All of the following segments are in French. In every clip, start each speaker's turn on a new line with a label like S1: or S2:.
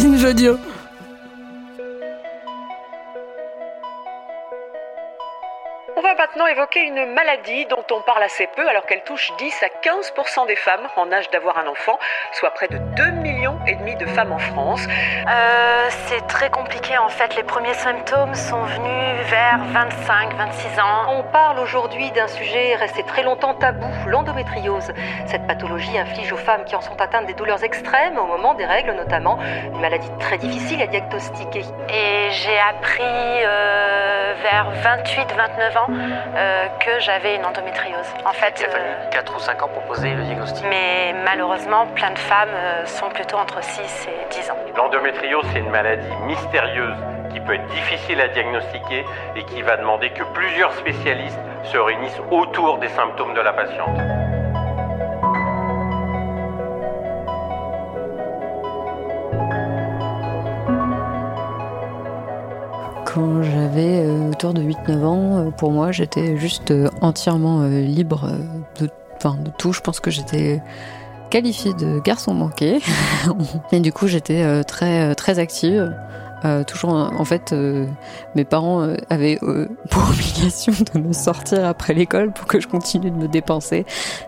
S1: Binge audio.
S2: Va maintenant évoquer une maladie dont on parle assez peu alors qu'elle touche 10 à 15% des femmes en âge d'avoir un enfant, soit près de 2 millions et demi de femmes en France.
S3: Euh, c'est très compliqué en fait. Les premiers symptômes sont venus vers 25-26 ans.
S2: On parle aujourd'hui d'un sujet resté très longtemps tabou, l'endométriose. Cette pathologie inflige aux femmes qui en sont atteintes des douleurs extrêmes au moment des règles notamment, une maladie très difficile à diagnostiquer.
S3: Et j'ai appris euh, vers 28-29 ans euh, que j'avais une endométriose. En fait,
S4: Il a fallu
S3: euh,
S4: 4 ou 5 ans pour poser le diagnostic.
S3: mais malheureusement, plein de femmes euh, sont plutôt entre 6 et 10 ans.
S5: L'endométriose, c'est une maladie mystérieuse qui peut être difficile à diagnostiquer et qui va demander que plusieurs spécialistes se réunissent autour des symptômes de la patiente.
S1: Quand j'avais euh, autour de 8-9 ans, euh, pour moi, j'étais juste euh, entièrement libre de, tout. Je pense que j'étais qualifiée de garçon manqué. Et du coup, j'étais très, très active. Toujours, en fait, mes parents euh, avaient pour obligation de me sortir après l'école pour que je continue de me dépenser,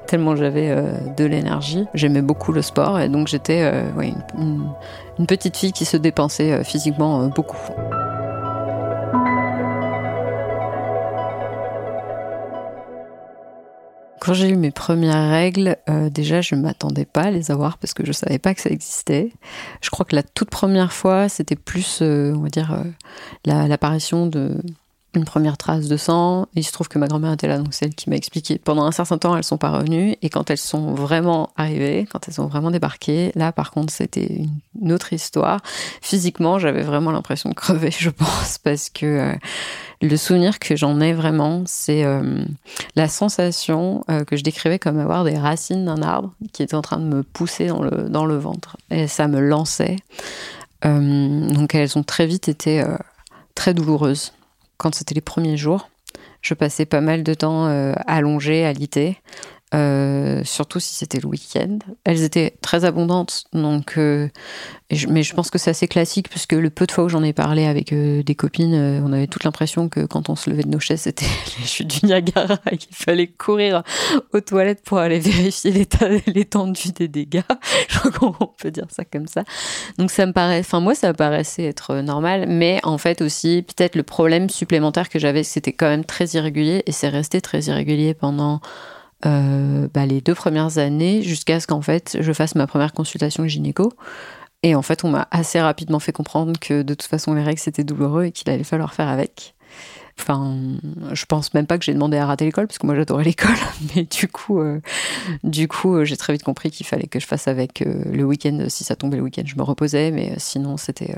S1: tellement j'avais de l'énergie. J'aimais beaucoup le sport et donc j'étais une, petite fille qui se dépensait physiquement beaucoup. Quand j'ai eu mes premières règles, euh, déjà je ne m'attendais pas à les avoir parce que je savais pas que ça existait. Je crois que la toute première fois, c'était plus, euh, on va dire, euh, la- l'apparition de une première trace de sang. Il se trouve que ma grand-mère était là, donc c'est elle qui m'a expliqué. Pendant un certain temps, elles sont pas revenues, et quand elles sont vraiment arrivées, quand elles ont vraiment débarqué, là, par contre, c'était une, autre histoire. Physiquement, j'avais vraiment l'impression de crever, je pense, parce que euh, le souvenir que j'en ai vraiment, c'est euh, la sensation euh, que je décrivais comme avoir des racines d'un arbre qui était en train de me pousser dans le, dans le ventre. Et ça me lançait. Donc elles ont très vite été très douloureuses. Quand c'était les premiers jours, je passais pas mal de temps euh, allongée, alitée. Euh, surtout si c'était le week-end. Elles étaient très abondantes, donc, euh, mais je pense que c'est assez classique, puisque le peu de fois où j'en ai parlé avec euh, des copines, on avait toute l'impression que quand on se levait de nos chaises, c'était les chutes du Niagara et qu'il fallait courir aux toilettes pour aller vérifier l'étendue des dégâts. Je crois qu'on peut dire ça comme ça. Donc ça me paraît, enfin moi ça me paraissait être normal, mais en fait aussi peut-être le problème supplémentaire que j'avais, c'était quand même très irrégulier et c'est resté très irrégulier pendant euh, bah, les deux premières années jusqu'à ce qu'en fait je fasse ma première consultation gynéco. Et en fait, on m'a assez rapidement fait comprendre que de toute façon, les règles, c'était douloureux et qu'il allait falloir faire avec. Enfin, je pense même pas que j'ai demandé à rater l'école, parce que moi j'adorais l'école, mais du coup, euh, du coup, euh, j'ai très vite compris qu'il fallait que je fasse avec le week-end. Si ça tombait le week-end, je me reposais, mais sinon, c'était,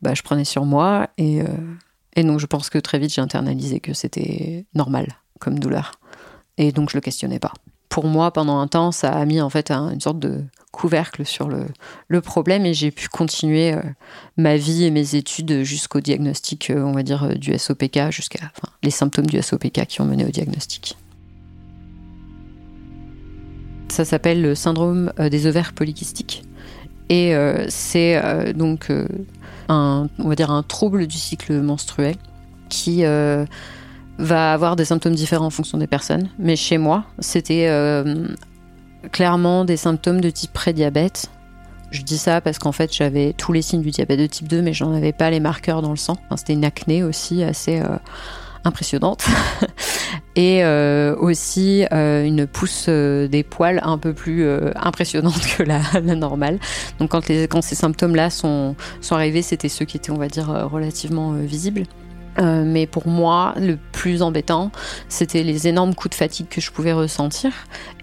S1: bah, je prenais sur moi et et donc je pense que très vite j'ai internalisé que c'était normal comme douleur, et donc je le questionnais pas. Pour moi, pendant un temps, ça a mis en fait un- une sorte de couvercle sur le, le problème et j'ai pu continuer euh, ma vie et mes études jusqu'au diagnostic, euh, on va dire, euh, du SOPK, jusqu'à les symptômes du SOPK qui ont mené au diagnostic. Ça s'appelle le syndrome des ovaires polykystiques. Et c'est donc un, on va dire un trouble du cycle menstruel qui va avoir des symptômes différents en fonction des personnes. Mais chez moi, c'était euh, clairement des symptômes de type prédiabète. Je dis ça parce qu'en fait, j'avais tous les signes du diabète de type 2, mais j'en avais pas les marqueurs dans le sang. C'était une acné aussi assez euh, impressionnante. Et euh, aussi une pousse des poils un peu plus impressionnante que la, normale. Donc quand, ces symptômes-là sont, sont arrivés, c'était ceux qui étaient, on va dire, relativement visibles. Euh, mais pour moi, le plus embêtant, c'était les énormes coups de fatigue que je pouvais ressentir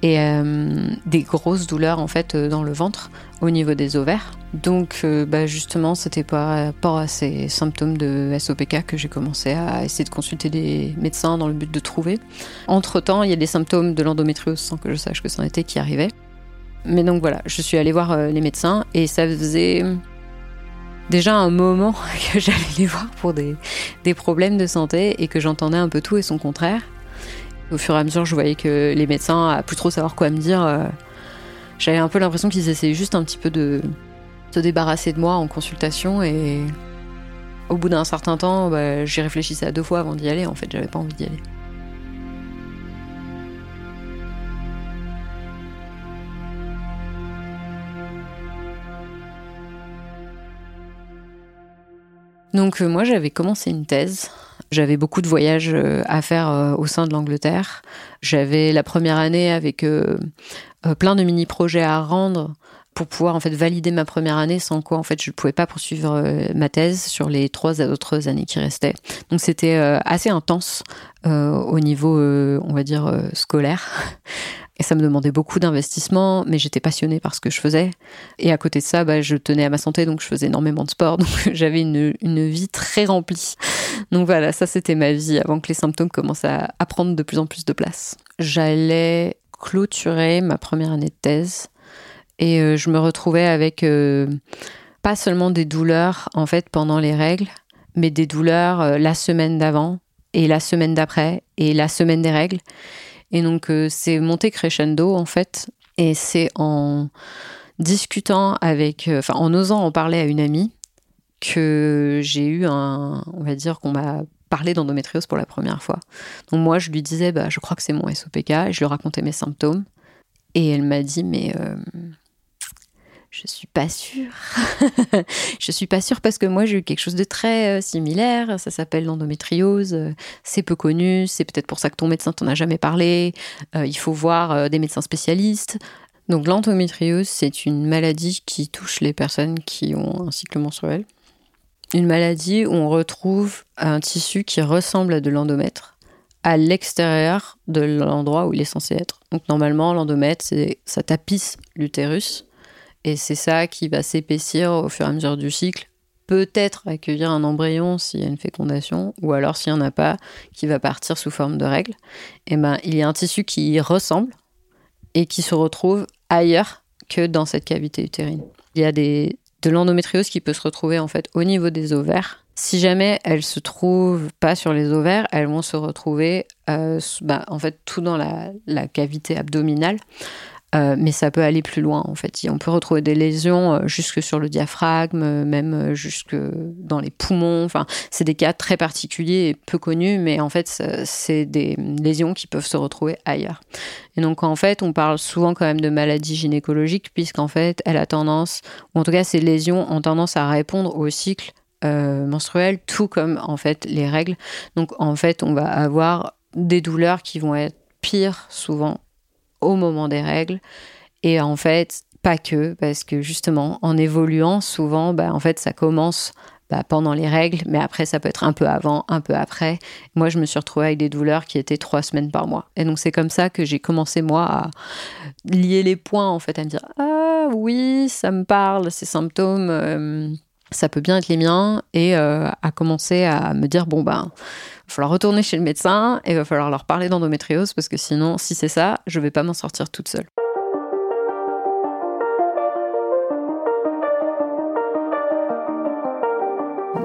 S1: et euh, des grosses douleurs en fait euh, dans le ventre au niveau des ovaires. Donc bah, justement, c'était par rapport à ces symptômes de SOPK que j'ai commencé à essayer de consulter des médecins dans le but de trouver. Entre-temps, il y a des symptômes de l'endométriose sans que je sache que c'en était qui arrivaient. Mais donc voilà, je suis allée voir les médecins et ça faisait déjà un moment que j'allais les voir pour des, problèmes de santé et que j'entendais un peu tout et son contraire. Au fur et à mesure, je voyais que les médecins, à plus trop savoir quoi me dire, euh, j'avais un peu l'impression qu'ils essayaient juste un petit peu de se débarrasser de moi en consultation et au bout d'un certain temps, bah, j'y réfléchissais à deux fois avant d'y aller. En fait, j'avais pas envie d'y aller. Donc euh, moi j'avais commencé une thèse. J'avais beaucoup de voyages euh, à faire euh, au sein de l'Angleterre. J'avais la première année avec plein de mini-projets à rendre pour pouvoir en fait valider ma première année sans quoi en fait je ne pouvais pas poursuivre ma thèse sur les trois autres années qui restaient. Donc c'était assez intense au niveau on va dire scolaire. Et ça me demandait beaucoup d'investissement, mais j'étais passionnée par ce que je faisais. Et à côté de ça, bah, je tenais à ma santé, donc je faisais énormément de sport. Donc j'avais une, vie très remplie. Donc voilà, ça c'était ma vie avant que les symptômes commencent à, à prendre de plus en plus de place. J'allais clôturer ma première année de thèse et euh, je me retrouvais avec euh, pas seulement des douleurs en fait pendant les règles, mais des douleurs euh, la semaine d'avant et la semaine d'après et la semaine des règles. Et donc, euh, c'est monté crescendo, en fait. Et c'est en discutant avec, euh, enfin, en osant en parler à une amie, que j'ai eu un, on va dire, qu'on m'a parlé d'endométriose pour la première fois. Donc, moi, je lui disais, bah, je crois que c'est mon SOPK, et je lui racontais mes symptômes. Et elle m'a dit, mais euh, je suis pas sûre. je suis pas sûre parce que moi j'ai eu quelque chose de très euh, similaire. Ça s'appelle l'endométriose. C'est peu connu. C'est peut-être pour ça que ton médecin t'en a jamais parlé. Euh, il faut voir euh, des médecins spécialistes. Donc l'endométriose, c'est une maladie qui touche les personnes qui ont un cycle menstruel. Une maladie où on retrouve un tissu qui ressemble à de l'endomètre à l'extérieur de l'endroit où il est censé être. Donc normalement, l'endomètre, ça tapisse l'utérus et c'est ça qui va s'épaissir au fur et à mesure du cycle. Peut-être accueillir un embryon s'il y a une fécondation, ou alors s'il n'y en a pas, qui va partir sous forme de règles. Et eh ben, il y a un tissu qui y ressemble et qui se retrouve ailleurs que dans cette cavité utérine. Il y a des, de l'endométriose qui peut se retrouver en fait au niveau des ovaires. Si jamais elles se trouvent pas sur les ovaires, elles vont se retrouver euh, bah, en fait tout dans la cavité abdominale. Euh, mais ça peut aller plus loin en fait. On peut retrouver des lésions euh, jusque sur le diaphragme, euh, même jusque dans les poumons. Enfin, c'est des cas très particuliers et peu connus, mais en fait, c'est des lésions qui peuvent se retrouver ailleurs. Et donc en fait, on parle souvent quand même de maladie gynécologique puisqu'en fait, elle a tendance, ou en tout cas, ces lésions ont tendance à répondre au cycle menstruel, tout comme en fait les règles. Donc en fait, on va avoir des douleurs qui vont être pires souvent au moment des règles. Et en fait, pas que, parce que justement, en évoluant, souvent, bah, en fait, ça commence bah, pendant les règles, mais après, ça peut être un peu avant, un peu après. Moi, je me suis retrouvée avec des douleurs qui étaient trois semaines par mois. Et donc, c'est comme ça que j'ai commencé, moi, à lier les points, en fait, à me dire Ah oui, ça me parle, ces symptômes. Euh, ça peut bien être les miens et euh, à commencer à me dire bon ben va falloir retourner chez le médecin et il va falloir leur parler d'endométriose parce que sinon, si c'est ça, je vais pas m'en sortir toute seule.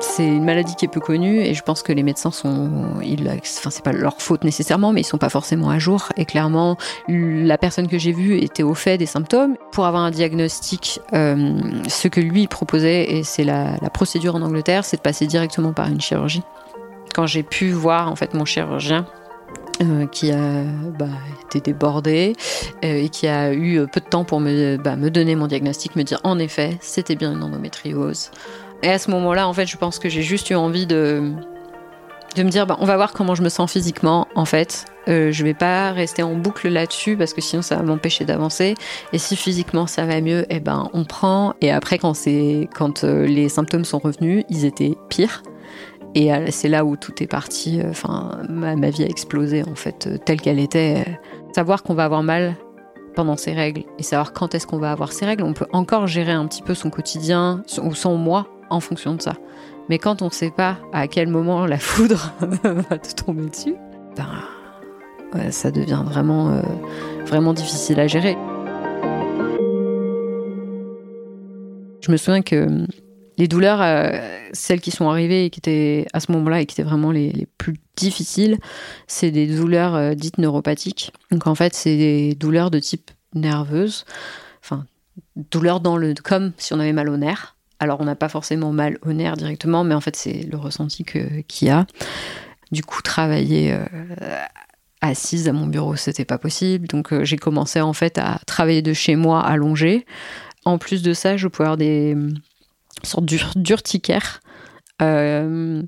S1: c'est une maladie qui est peu connue et je pense que les médecins sont, ils, enfin c'est pas leur faute nécessairement, mais ils sont pas forcément à jour. Et clairement, la personne que j'ai vue était au fait des symptômes. Pour avoir un diagnostic, euh, ce que lui proposait, et c'est la, la procédure en Angleterre, c'est de passer directement par une chirurgie quand j'ai pu voir en fait mon chirurgien euh, qui a bah, été débordé euh, et qui a eu peu de temps pour me, bah, me donner mon diagnostic, me dire en effet c'était bien une endométriose. Et à ce moment-là, en fait, je pense que j'ai juste eu envie de, de me dire bah, on va voir comment je me sens physiquement en fait. Euh, je vais pas rester en boucle là-dessus parce que sinon ça va m'empêcher d'avancer. Et si physiquement ça va mieux, eh ben on prend. Et après quand c'est quand les symptômes sont revenus, ils étaient pires. Et c'est là où tout est parti. Enfin, ma, vie a explosé en fait, telle qu'elle était. Savoir qu'on va avoir mal pendant ces règles et savoir quand est-ce qu'on va avoir ces règles, on peut encore gérer un petit peu son quotidien ou son mois en fonction de ça. Mais quand on ne sait pas à quel moment la foudre va te tomber dessus, ben, ça devient vraiment, euh, vraiment difficile à gérer. Je me souviens que les douleurs, euh, celles qui sont arrivées et qui étaient à ce moment-là et qui étaient vraiment les, plus difficiles, c'est des douleurs euh, dites neuropathiques. Donc en fait, c'est des douleurs de type nerveuse, enfin douleurs dans le comme si on avait mal au nerf. Alors on n'a pas forcément mal au nerf directement, mais en fait c'est le ressenti qu'il y a. Du coup, travailler euh, assise à mon bureau, c'était pas possible. Donc j'ai commencé en fait à travailler de chez moi allongée. En plus de ça, je pouvais avoir des sorte d'urticaire. Euh,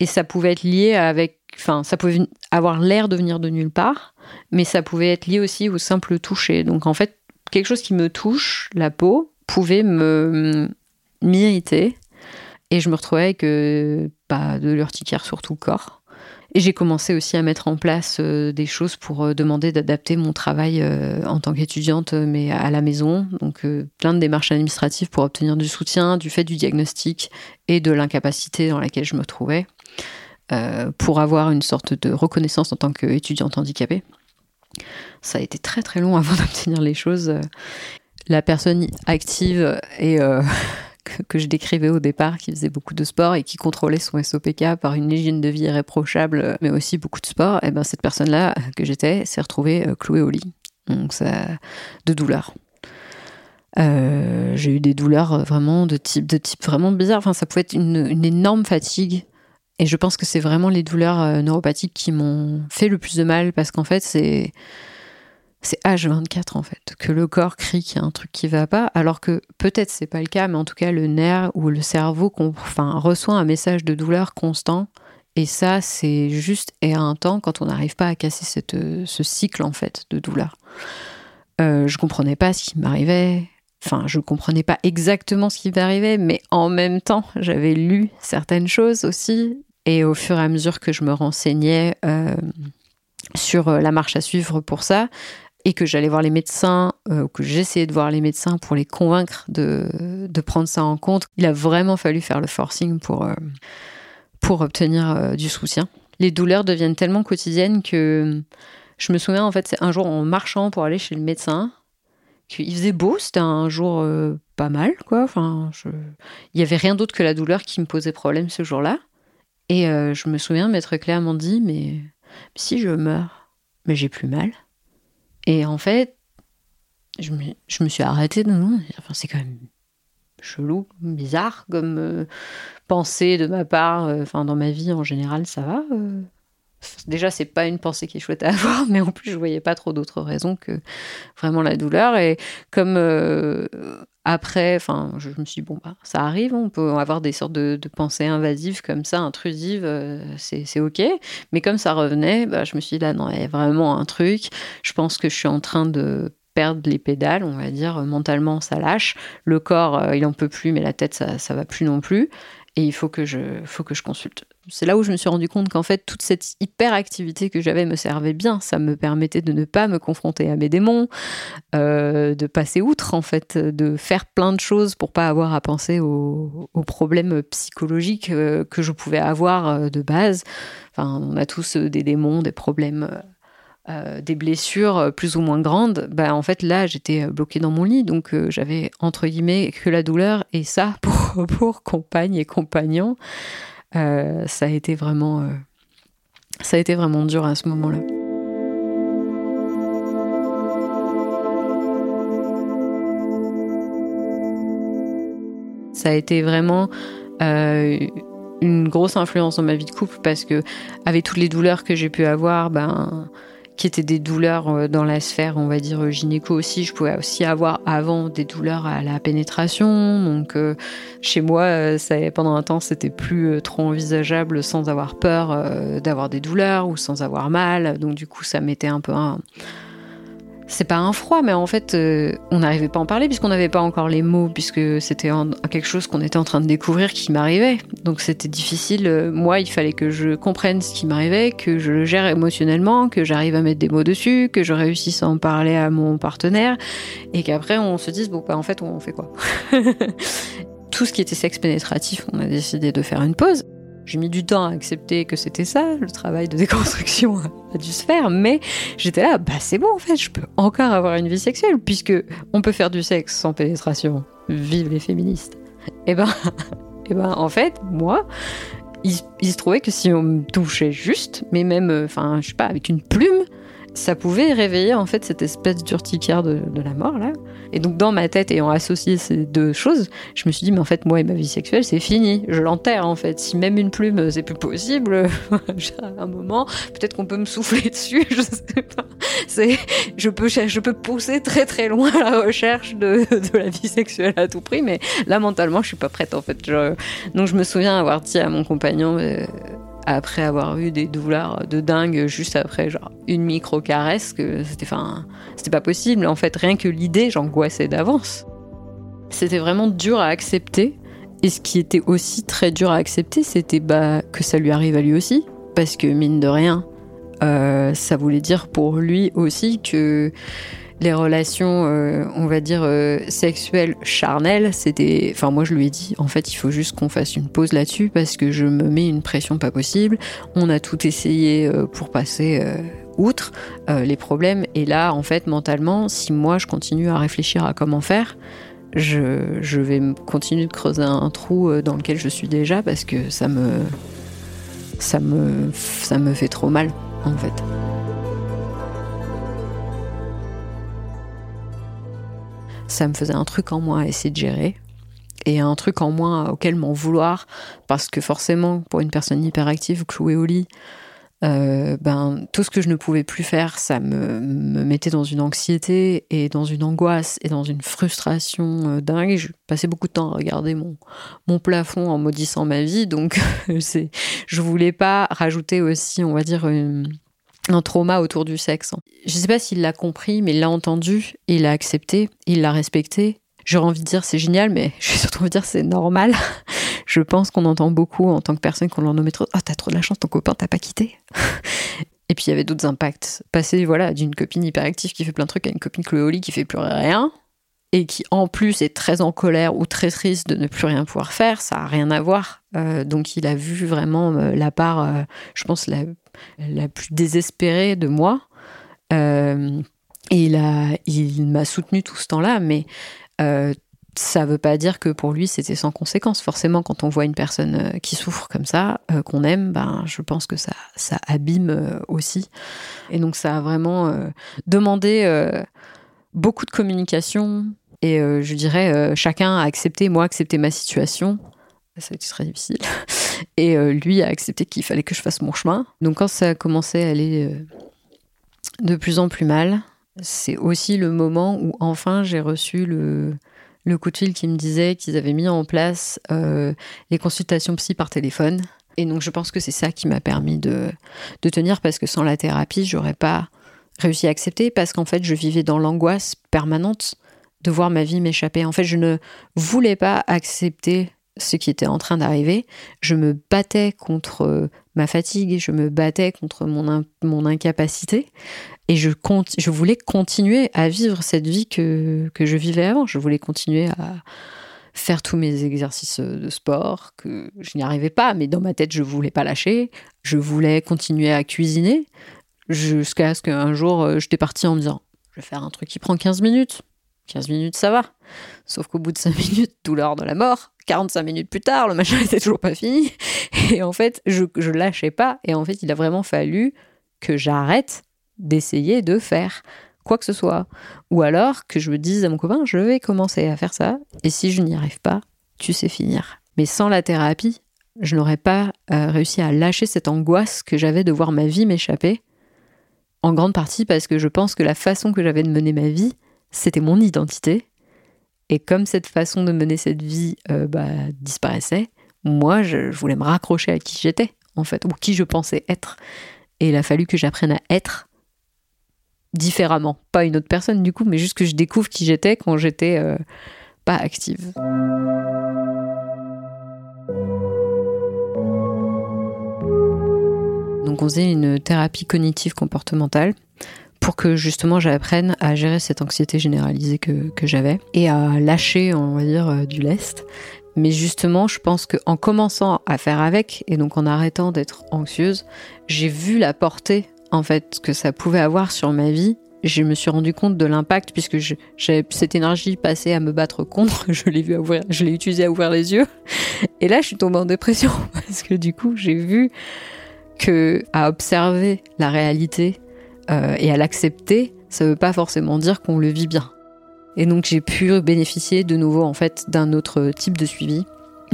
S1: et ça pouvait être lié avec. Enfin, ça pouvait avoir l'air de venir de nulle part, mais ça pouvait être lié aussi au simple toucher. Donc en fait, quelque chose qui me touche, la peau, pouvait me m'irriter. Et je me retrouvais avec euh, bah, de l'urticaire sur tout le corps. Et j'ai commencé aussi à mettre en place euh, des choses pour euh, demander d'adapter mon travail euh, en tant qu'étudiante, mais à la maison. Donc plein de démarches administratives pour obtenir du soutien, du fait du diagnostic et de l'incapacité dans laquelle je me trouvais, pour avoir une sorte de reconnaissance en tant qu'étudiante handicapée. Ça a été très très long avant d'obtenir les choses. La personne active et que, je décrivais au départ, qui faisait beaucoup de sport et qui contrôlait son SOPK par une hygiène de vie irréprochable, mais aussi beaucoup de sport, et eh ben cette personne-là que j'étais s'est retrouvée euh, clouée au lit. Donc ça, de douleur. Euh, j'ai eu des douleurs vraiment de type, de type vraiment bizarre. Enfin, ça pouvait être une, énorme fatigue. Et je pense que c'est vraiment les douleurs euh, neuropathiques qui m'ont fait le plus de mal parce qu'en fait, c'est c'est H24 en fait, que le corps crie qu'il y a un truc qui va pas, alors que peut-être c'est pas le cas, mais en tout cas le nerf ou le cerveau enfin, reçoit un message de douleur constant. Et ça, c'est juste et à un temps quand on n'arrive pas à casser cette, ce cycle en fait de douleur. Euh, je comprenais pas ce qui m'arrivait. Enfin, je comprenais pas exactement ce qui m'arrivait, mais en même temps, j'avais lu certaines choses aussi. Et au fur et à mesure que je me renseignais euh, sur euh, la marche à suivre pour ça, et que j'allais voir les médecins, euh, que j'essayais de voir les médecins pour les convaincre de, de, prendre ça en compte, il a vraiment fallu faire le forcing pour, euh, pour obtenir euh, du soutien. Les douleurs deviennent tellement quotidiennes que je me souviens, en fait, c'est un jour en marchant pour aller chez le médecin, qu'il faisait beau, c'était un jour pas mal, quoi. Enfin, il y avait rien d'autre que la douleur qui me posait problème ce jour-là. Et je me souviens, maître Claire m'en dit, mais si je meurs, mais j'ai plus mal. Et en fait, je me, suis arrêtée de non, enfin, c'est quand même chelou, bizarre comme euh, pensée de ma part. Euh, enfin, dans ma vie en général, ça va. Euh. Déjà, c'est pas une pensée qui est chouette à avoir, mais en plus, je voyais pas trop d'autres raisons que vraiment la douleur. Et comme après, enfin, je, me suis dit, bon, bah, ça arrive, on peut avoir des sortes de, pensées invasives comme ça, intrusives, euh, c'est OK. Mais comme ça revenait, bah, je me suis dit, là, non, il y a vraiment un truc. Je pense que je suis en train de perdre les pédales, on va dire, mentalement, ça lâche. Le corps, euh, il en peut plus, mais la tête, ça, ça va plus non plus. Et il faut que je, faut que je consulte c'est là où je me suis rendu compte qu'en fait, toute cette hyperactivité que j'avais me servait bien. Ça me permettait de ne pas me confronter à mes démons, euh, de passer outre, en fait, de faire plein de choses pour pas avoir à penser aux, problèmes psychologiques euh, que je pouvais avoir euh, de base. Enfin, on a tous des démons, des problèmes. Des blessures plus ou moins grandes, bah, en fait là j'étais bloquée dans mon lit, donc j'avais entre guillemets que la douleur et ça pour, compagne et compagnon. Euh, ça a été vraiment, euh, ça a été vraiment dur à ce moment-là. Ça a été vraiment euh, une grosse influence dans ma vie de couple parce que avec toutes les douleurs que j'ai pu avoir, ben qui étaient des douleurs euh, dans la sphère, on va dire gynéco aussi. Je pouvais aussi avoir avant des douleurs à la pénétration. Donc euh, chez moi, euh, ça, pendant un temps, c'était plus trop envisageable sans avoir peur d'avoir des douleurs ou sans avoir mal. Donc du coup, ça mettait un peu un c'est pas un froid, mais en fait, euh, on n'arrivait pas à en parler puisqu'on n'avait pas encore les mots, puisque c'était quelque chose qu'on était en train de découvrir qui m'arrivait. Donc c'était difficile. Euh, moi, il fallait que je comprenne ce qui m'arrivait, que je le gère émotionnellement, que j'arrive à mettre des mots dessus, que je réussisse à en parler à mon partenaire, et qu'après on se dise bon, bah en fait, on fait quoi? Tout ce qui était sexe pénétratif, on a décidé de faire une pause. J'ai mis du temps à accepter que c'était ça, le travail de déconstruction a dû se faire, mais j'étais là, bah c'est bon en fait, je peux encore avoir une vie sexuelle, puisque on peut faire du sexe sans pénétration. Vive les féministes. Et eh ben, et eh ben en fait, moi, il, il, se trouvait que si on me touchait juste, mais même, euh, enfin, je sais pas, avec une plume, ça pouvait réveiller en fait cette espèce d'urticaire de, la mort là. Et donc dans ma tête, ayant associé ces deux choses, je me suis dit mais en fait moi et ma vie sexuelle c'est fini, je l'enterre en fait. Si même une plume c'est plus possible, à un moment peut-être qu'on peut me souffler dessus, je sais pas. C'est, je peux je peux pousser très très loin la recherche de, de, la vie sexuelle à tout prix, mais là mentalement je suis pas prête en fait. donc je me souviens avoir dit à mon compagnon euh, après avoir eu des douleurs de dingue juste après genre une micro caresse que c'était c'était pas possible. En fait rien que l'idée j'angoissais d'avance. C'était vraiment dur à accepter. Et ce qui était aussi très dur à accepter c'était bah, que ça lui arrive à lui aussi. Parce que mine de rien euh, ça voulait dire pour lui aussi que les relations, euh, on va dire, euh, sexuelles charnelles, c'était. Enfin, moi, je lui ai dit, en fait, il faut juste qu'on fasse une pause là-dessus parce que je me mets une pression pas possible. On a tout essayé euh, pour passer outre les problèmes. Et là, en fait, mentalement, si moi, je continue à réfléchir à comment faire, je, je vais continuer de creuser un trou dans lequel je suis déjà parce que ça me. Ça me, ça me fait trop mal, en fait. Ça me faisait un truc en moi à essayer de gérer. Et un truc en moi auquel m'en vouloir parce que forcément pour une personne hyperactive clouée au lit euh, ben tout ce que je ne pouvais plus faire ça me, mettait dans une anxiété et dans une angoisse et dans une frustration euh, dingue. Je passais beaucoup de temps à regarder mon, mon plafond en maudissant ma vie donc c'est je voulais pas rajouter aussi on va dire un trauma autour du sexe. Je ne sais pas s'il l'a compris, mais il l'a entendu, il l'a accepté, il l'a respecté. J'aurais envie de dire c'est génial, mais je vais surtout envie de dire c'est normal. je pense qu'on entend beaucoup en tant que personne qu'on leur nommé trop. Oh, t'as trop de la chance, ton copain t'a pas quitté. Et puis il y avait d'autres impacts. Passer voilà d'une copine hyperactive qui fait plein de trucs à une copine Chloé qui fait plus rien et qui en plus est très en colère ou très triste de ne plus rien pouvoir faire, ça a rien à voir. Euh, donc il a vu vraiment euh, la part, euh, je pense, la, la, plus désespérée de moi. et il a, il m'a soutenu tout ce temps-là, mais ça veut pas dire que pour lui c'était sans conséquence. Forcément, quand on voit une personne qui souffre comme ça, qu'on aime, ben je pense que ça, ça abîme aussi. Et donc ça a vraiment demandé beaucoup de communication, et euh, je dirais, euh, chacun a accepté, moi, accepté ma situation. Ça a été très difficile. Et euh, lui a accepté qu'il fallait que je fasse mon chemin. Donc quand ça a commencé à aller de plus en plus mal, c'est aussi le moment où enfin j'ai reçu le, le coup de fil qui me disait qu'ils avaient mis en place les consultations psy par téléphone. Et donc je pense que c'est ça qui m'a permis de, de tenir parce que sans la thérapie, j'aurais pas réussi à accepter parce qu'en fait je vivais dans l'angoisse permanente de voir ma vie m'échapper. En fait, je ne voulais pas accepter ce qui était en train d'arriver. Je me battais contre ma fatigue, je me battais contre mon, mon incapacité et je, je voulais continuer à vivre cette vie que, que je vivais avant. Je voulais continuer à faire tous mes exercices de sport, que je n'y arrivais pas, mais dans ma tête, je voulais pas lâcher. Je voulais continuer à cuisiner jusqu'à ce qu'un jour, euh, j'étais partie en me disant, je vais faire un truc qui prend 15 minutes 15 minutes, ça va. Sauf qu'au bout de 5 minutes, douleur de la mort. 45 minutes plus tard, le machin n'était toujours pas fini. Et en fait, je, je lâchais pas. Et en fait, il a vraiment fallu que j'arrête d'essayer de faire quoi que ce soit. Ou alors que je me dise à mon copain, je vais commencer à faire ça. Et si je n'y arrive pas, tu sais finir. Mais sans la thérapie, je n'aurais pas euh, réussi à lâcher cette angoisse que j'avais de voir ma vie m'échapper. En grande partie parce que je pense que la façon que j'avais de mener ma vie, c'était mon identité. Et comme cette façon de mener cette vie euh, bah, disparaissait, moi, je, voulais me raccrocher à qui j'étais, en fait, ou qui je pensais être. Et il a fallu que j'apprenne à être différemment. Pas une autre personne du coup, mais juste que je découvre qui j'étais quand j'étais euh, pas active. Donc on faisait une thérapie cognitive comportementale pour que justement j'apprenne à gérer cette anxiété généralisée que, j'avais et à lâcher, on va dire, euh, du lest. Mais justement, je pense qu'en commençant à faire avec, et donc en arrêtant d'être anxieuse, j'ai vu la portée en fait que ça pouvait avoir sur ma vie. Je me suis rendu compte de l'impact puisque j'avais cette énergie passée à me battre contre. Je l'ai vu ouvrir, je l'ai utilisé à ouvrir les yeux. Et là, je suis tombée en dépression parce que du coup, j'ai vu que à observer la réalité euh, et à l'accepter, ça veut pas forcément dire qu'on le vit bien. Et donc j'ai pu bénéficier de nouveau en fait d'un autre type de suivi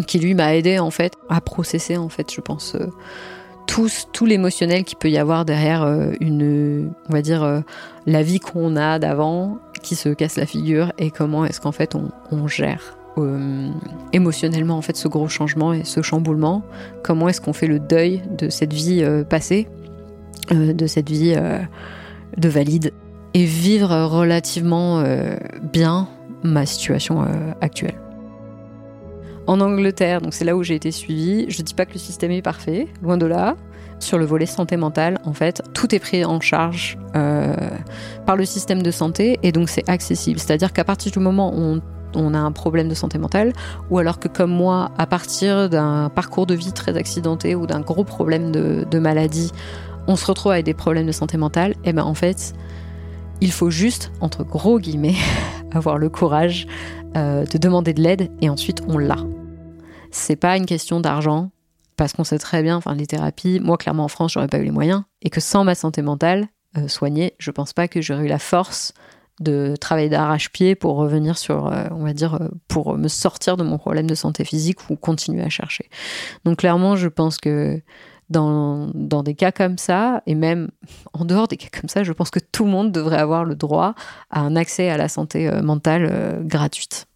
S1: qui lui m'a aidé en fait à processer en fait, je pense. Euh, tout, tout l'émotionnel qu'il peut y avoir derrière euh, une, on va dire, la vie qu'on a d'avant qui se casse la figure et comment est-ce qu'en fait on, gère émotionnellement en fait ce gros changement et ce chamboulement comment est-ce qu'on fait le deuil de cette vie passée? De cette vie de valide et vivre relativement bien ma situation actuelle en Angleterre, donc c'est là où j'ai été suivie. Je dis pas que le système est parfait, loin de là. Sur le volet santé mentale, en fait, tout est pris en charge euh, par le système de santé et donc c'est accessible. C'est-à-dire qu'à partir du moment où on, a un problème de santé mentale, ou alors que comme moi, à partir d'un parcours de vie très accidenté ou d'un gros problème de, maladie, on se retrouve avec des problèmes de santé mentale, et eh ben en fait, il faut juste, entre gros guillemets, avoir le courage euh, de demander de l'aide et ensuite on l'a. C'est pas une question d'argent parce qu'on sait très bien, enfin les thérapies, moi clairement en France j'aurais pas eu les moyens et que sans ma santé mentale euh, soignée, je pense pas que j'aurais eu la force de travailler d'arrache-pied pour revenir sur, euh, on va dire, pour me sortir de mon problème de santé physique ou continuer à chercher. Donc clairement, je pense que dans, dans, des cas comme ça, et même en dehors des cas comme ça, je pense que tout le monde devrait avoir le droit à un accès à la santé euh, mentale euh, gratuite.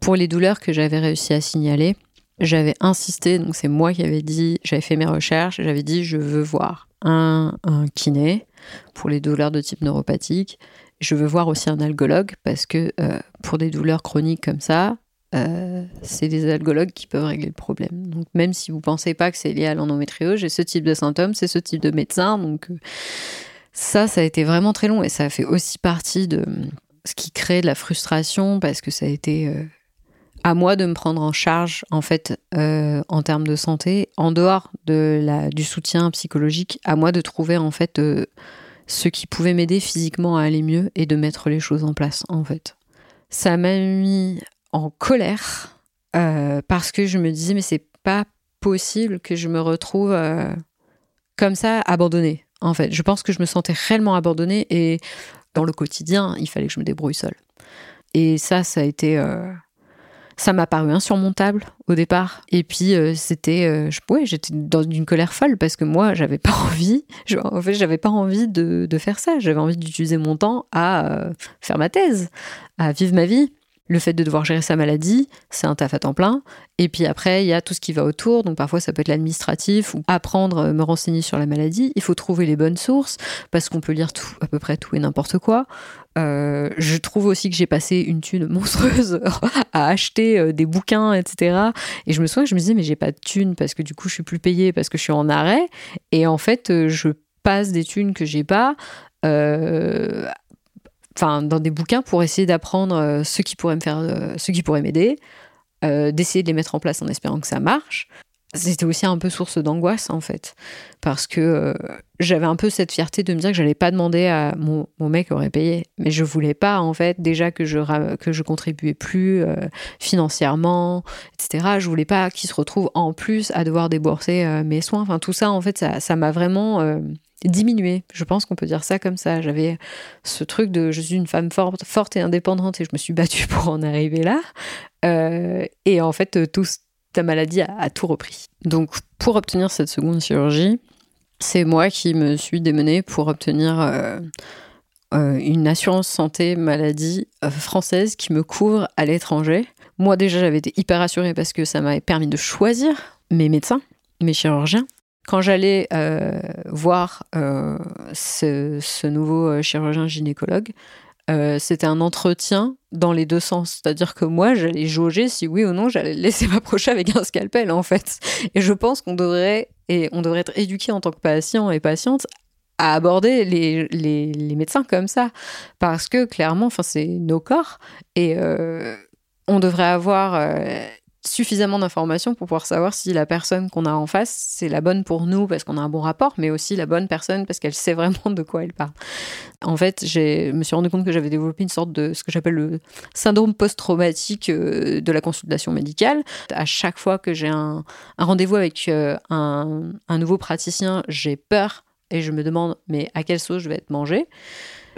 S1: Pour les douleurs que j'avais réussi à signaler, j'avais insisté, donc c'est moi qui avais dit, j'avais fait mes recherches, j'avais dit je veux voir un, un, kiné pour les douleurs de type neuropathique. Je veux voir aussi un algologue parce que euh, pour des douleurs chroniques comme ça, euh, c'est des algologues qui peuvent régler le problème. Donc même si vous pensez pas que c'est lié à l'endométriose, j'ai ce type de symptômes, c'est ce type de médecin. Donc euh, ça, ça a été vraiment très long et ça fait aussi partie de ce qui crée de la frustration parce que ça a été euh, à moi de me prendre en charge en fait en termes de santé, en dehors de la, du soutien psychologique, à moi de trouver en fait ce qui pouvait m'aider physiquement à aller mieux et de mettre les choses en place en fait. Ça m'a mis en colère euh, parce que je me disais mais c'est pas possible que je me retrouve euh, comme ça abandonnée. En fait, je pense que je me sentais réellement abandonnée et dans le quotidien, il fallait que je me débrouille seule. Et ça, ça a été, euh, ça m'a paru insurmontable au départ. Et puis c'était, ouais, j'étais dans une colère folle parce que moi, j'avais pas envie. en fait, j'avais pas envie de faire ça. J'avais envie d'utiliser mon temps à faire ma thèse, à vivre ma vie le fait de devoir gérer sa maladie, c'est un taf à temps plein. Et puis après, il y a tout ce qui va autour. Donc parfois, ça peut être l'administratif ou apprendre, euh, me renseigner sur la maladie. Il faut trouver les bonnes sources parce qu'on peut lire tout, à peu près tout et n'importe quoi. Euh, je trouve aussi que j'ai passé une thune monstrueuse à acheter euh, des bouquins, etc. Et je me souviens je me disais, mais j'ai pas de thune parce que du coup, je suis plus payée parce que je suis en arrêt. Et en fait, je passe des thunes que j'ai pas enfin dans des bouquins pour essayer d'apprendre euh, ce qui pourrait me faire, euh, qui m'aider, euh, d'essayer de les mettre en place en espérant que ça marche. C'était aussi un peu source d'angoisse en fait, parce que j'avais un peu cette fierté de me dire que j'allais pas demander à mon, mon, mec aurait payé, mais je voulais pas en fait déjà que je que je contribuais plus financièrement, etc. Je voulais pas qu'il se retrouve en plus à devoir débourser mes soins. Enfin tout ça en fait ça m'a vraiment diminué. Je pense qu'on peut dire ça comme ça. J'avais ce truc de je suis une femme forte, forte et indépendante et je me suis battue pour en arriver là. Euh, et en fait, tout, ta maladie a, tout repris. Donc, pour obtenir cette seconde chirurgie, c'est moi qui me suis démenée pour obtenir euh, euh, une assurance santé maladie française qui me couvre à l'étranger. Moi, déjà, j'avais été hyper assurée parce que ça m'avait permis de choisir mes médecins, mes chirurgiens quand j'allais euh, voir euh, ce, nouveau euh, chirurgien gynécologue, c'était un entretien dans les deux sens. C'est-à-dire que moi, j'allais jauger si oui ou non j'allais laisser m'approcher avec un scalpel, en fait. Et je pense qu'on devrait, et on devrait être éduqué en tant que patient et patiente à aborder les, les, les médecins comme ça. Parce que clairement, c'est nos corps. Et on devrait avoir suffisamment d'informations pour pouvoir savoir si la personne qu'on a en face, c'est la bonne pour nous parce qu'on a un bon rapport, mais aussi la bonne personne parce qu'elle sait vraiment de quoi elle parle. En fait, je me suis rendu compte que j'avais développé une sorte de ce que j'appelle le syndrome post-traumatique euh, de la consultation médicale. À chaque fois que j'ai un, rendez-vous avec euh, un, un nouveau praticien, j'ai peur et je me demande mais à quelle sauce je vais être mangée?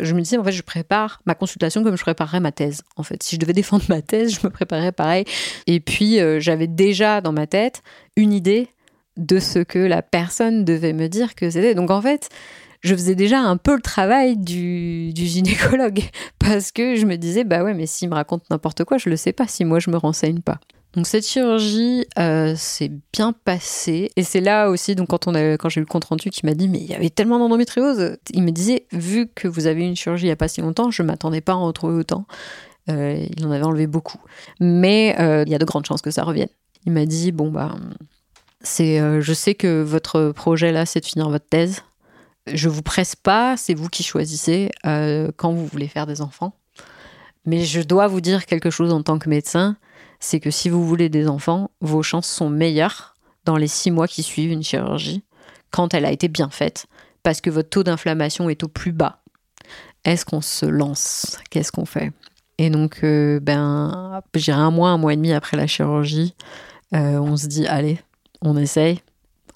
S1: Je me disais, en fait, je prépare ma consultation comme je préparerais ma thèse. En fait, si je devais défendre ma thèse, je me préparais pareil. Et puis, euh, j'avais déjà dans ma tête une idée de ce que la personne devait me dire que c'était. Donc, en fait, je faisais déjà un peu le travail du, du gynécologue parce que je me disais, bah ouais, mais s'il me raconte n'importe quoi, je le sais pas si moi je me renseigne pas. Donc cette chirurgie euh, s'est bien passée et c'est là aussi donc quand on a quand j'ai eu le compte rendu qui m'a dit mais il y avait tellement d'endométriose, il me disait vu que vous avez eu une chirurgie il y a pas si longtemps, je m'attendais pas à en retrouver autant. Euh, il en avait enlevé beaucoup, mais euh, il y a de grandes chances que ça revienne. Il m'a dit bon bah c'est je sais que votre projet là c'est de finir votre thèse. Je vous presse pas, c'est vous qui choisissez quand vous voulez faire des enfants. Mais je dois vous dire quelque chose en tant que médecin, c'est que si vous voulez des enfants, vos chances sont meilleures dans les six mois qui suivent une chirurgie, quand elle a été bien faite, parce que votre taux d'inflammation est au plus bas. Est-ce qu'on se lance? Qu'est-ce qu'on fait? Et donc, euh, ben, un mois, un mois et demi après la chirurgie, euh, on se dit, allez, on essaye.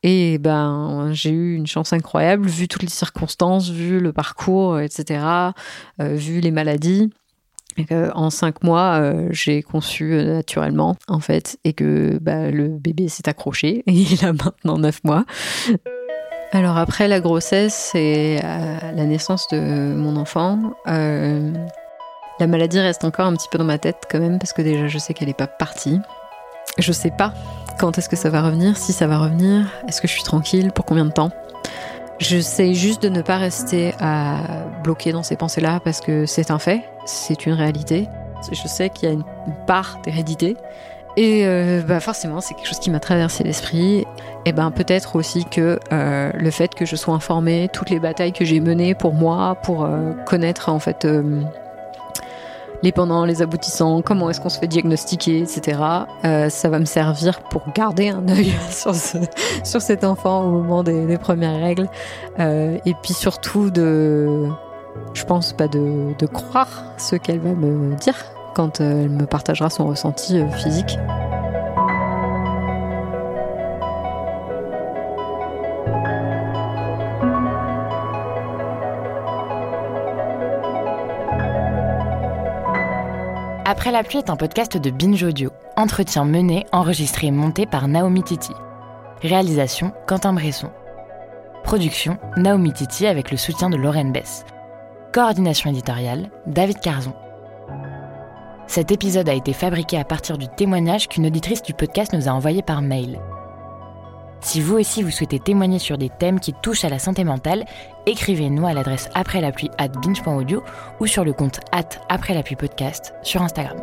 S1: Et ben, j'ai eu une chance incroyable, vu toutes les circonstances, vu le parcours, etc., euh, vu les maladies. Que, en cinq mois, euh, j'ai conçu euh, naturellement, en fait, et que bah, le bébé s'est accroché. Et il a maintenant neuf mois. Alors après la grossesse et euh, la naissance de mon enfant, euh, la maladie reste encore un petit peu dans ma tête quand même, parce que déjà je sais qu'elle n'est pas partie. Je sais pas quand est-ce que ça va revenir, si ça va revenir, est-ce que je suis tranquille, pour combien de temps. J'essaie juste de ne pas rester à bloquer dans ces pensées-là parce que c'est un fait, c'est une réalité. Je sais qu'il y a une part d'hérédité et euh, bah forcément c'est quelque chose qui m'a traversé l'esprit. Et ben peut-être aussi que euh, le fait que je sois informée, toutes les batailles que j'ai menées pour moi, pour euh, connaître en fait les pendants, les aboutissants, comment est-ce qu'on se fait diagnostiquer, etc. Euh, ça va me servir pour garder un œil sur, ce- sur cet enfant au moment des, premières règles. Euh, et puis surtout de, je pense pas de, croire ce qu'elle va me dire quand euh, elle me partagera son ressenti physique.
S6: Après la pluie est un podcast de Binge Audio. Entretien mené, enregistré et monté par Naomi Titi. Réalisation Quentin Bresson. Production Naomi Titi avec le soutien de Lorraine Bess. Coordination éditoriale David Carzon. Cet épisode a été fabriqué à partir du témoignage qu'une auditrice du podcast nous a envoyé par mail. Si vous aussi vous souhaitez témoigner sur des thèmes qui touchent à la santé mentale, écrivez-nous à l'adresse après la pluie at binge.audio ou sur le compte at après la podcast sur Instagram.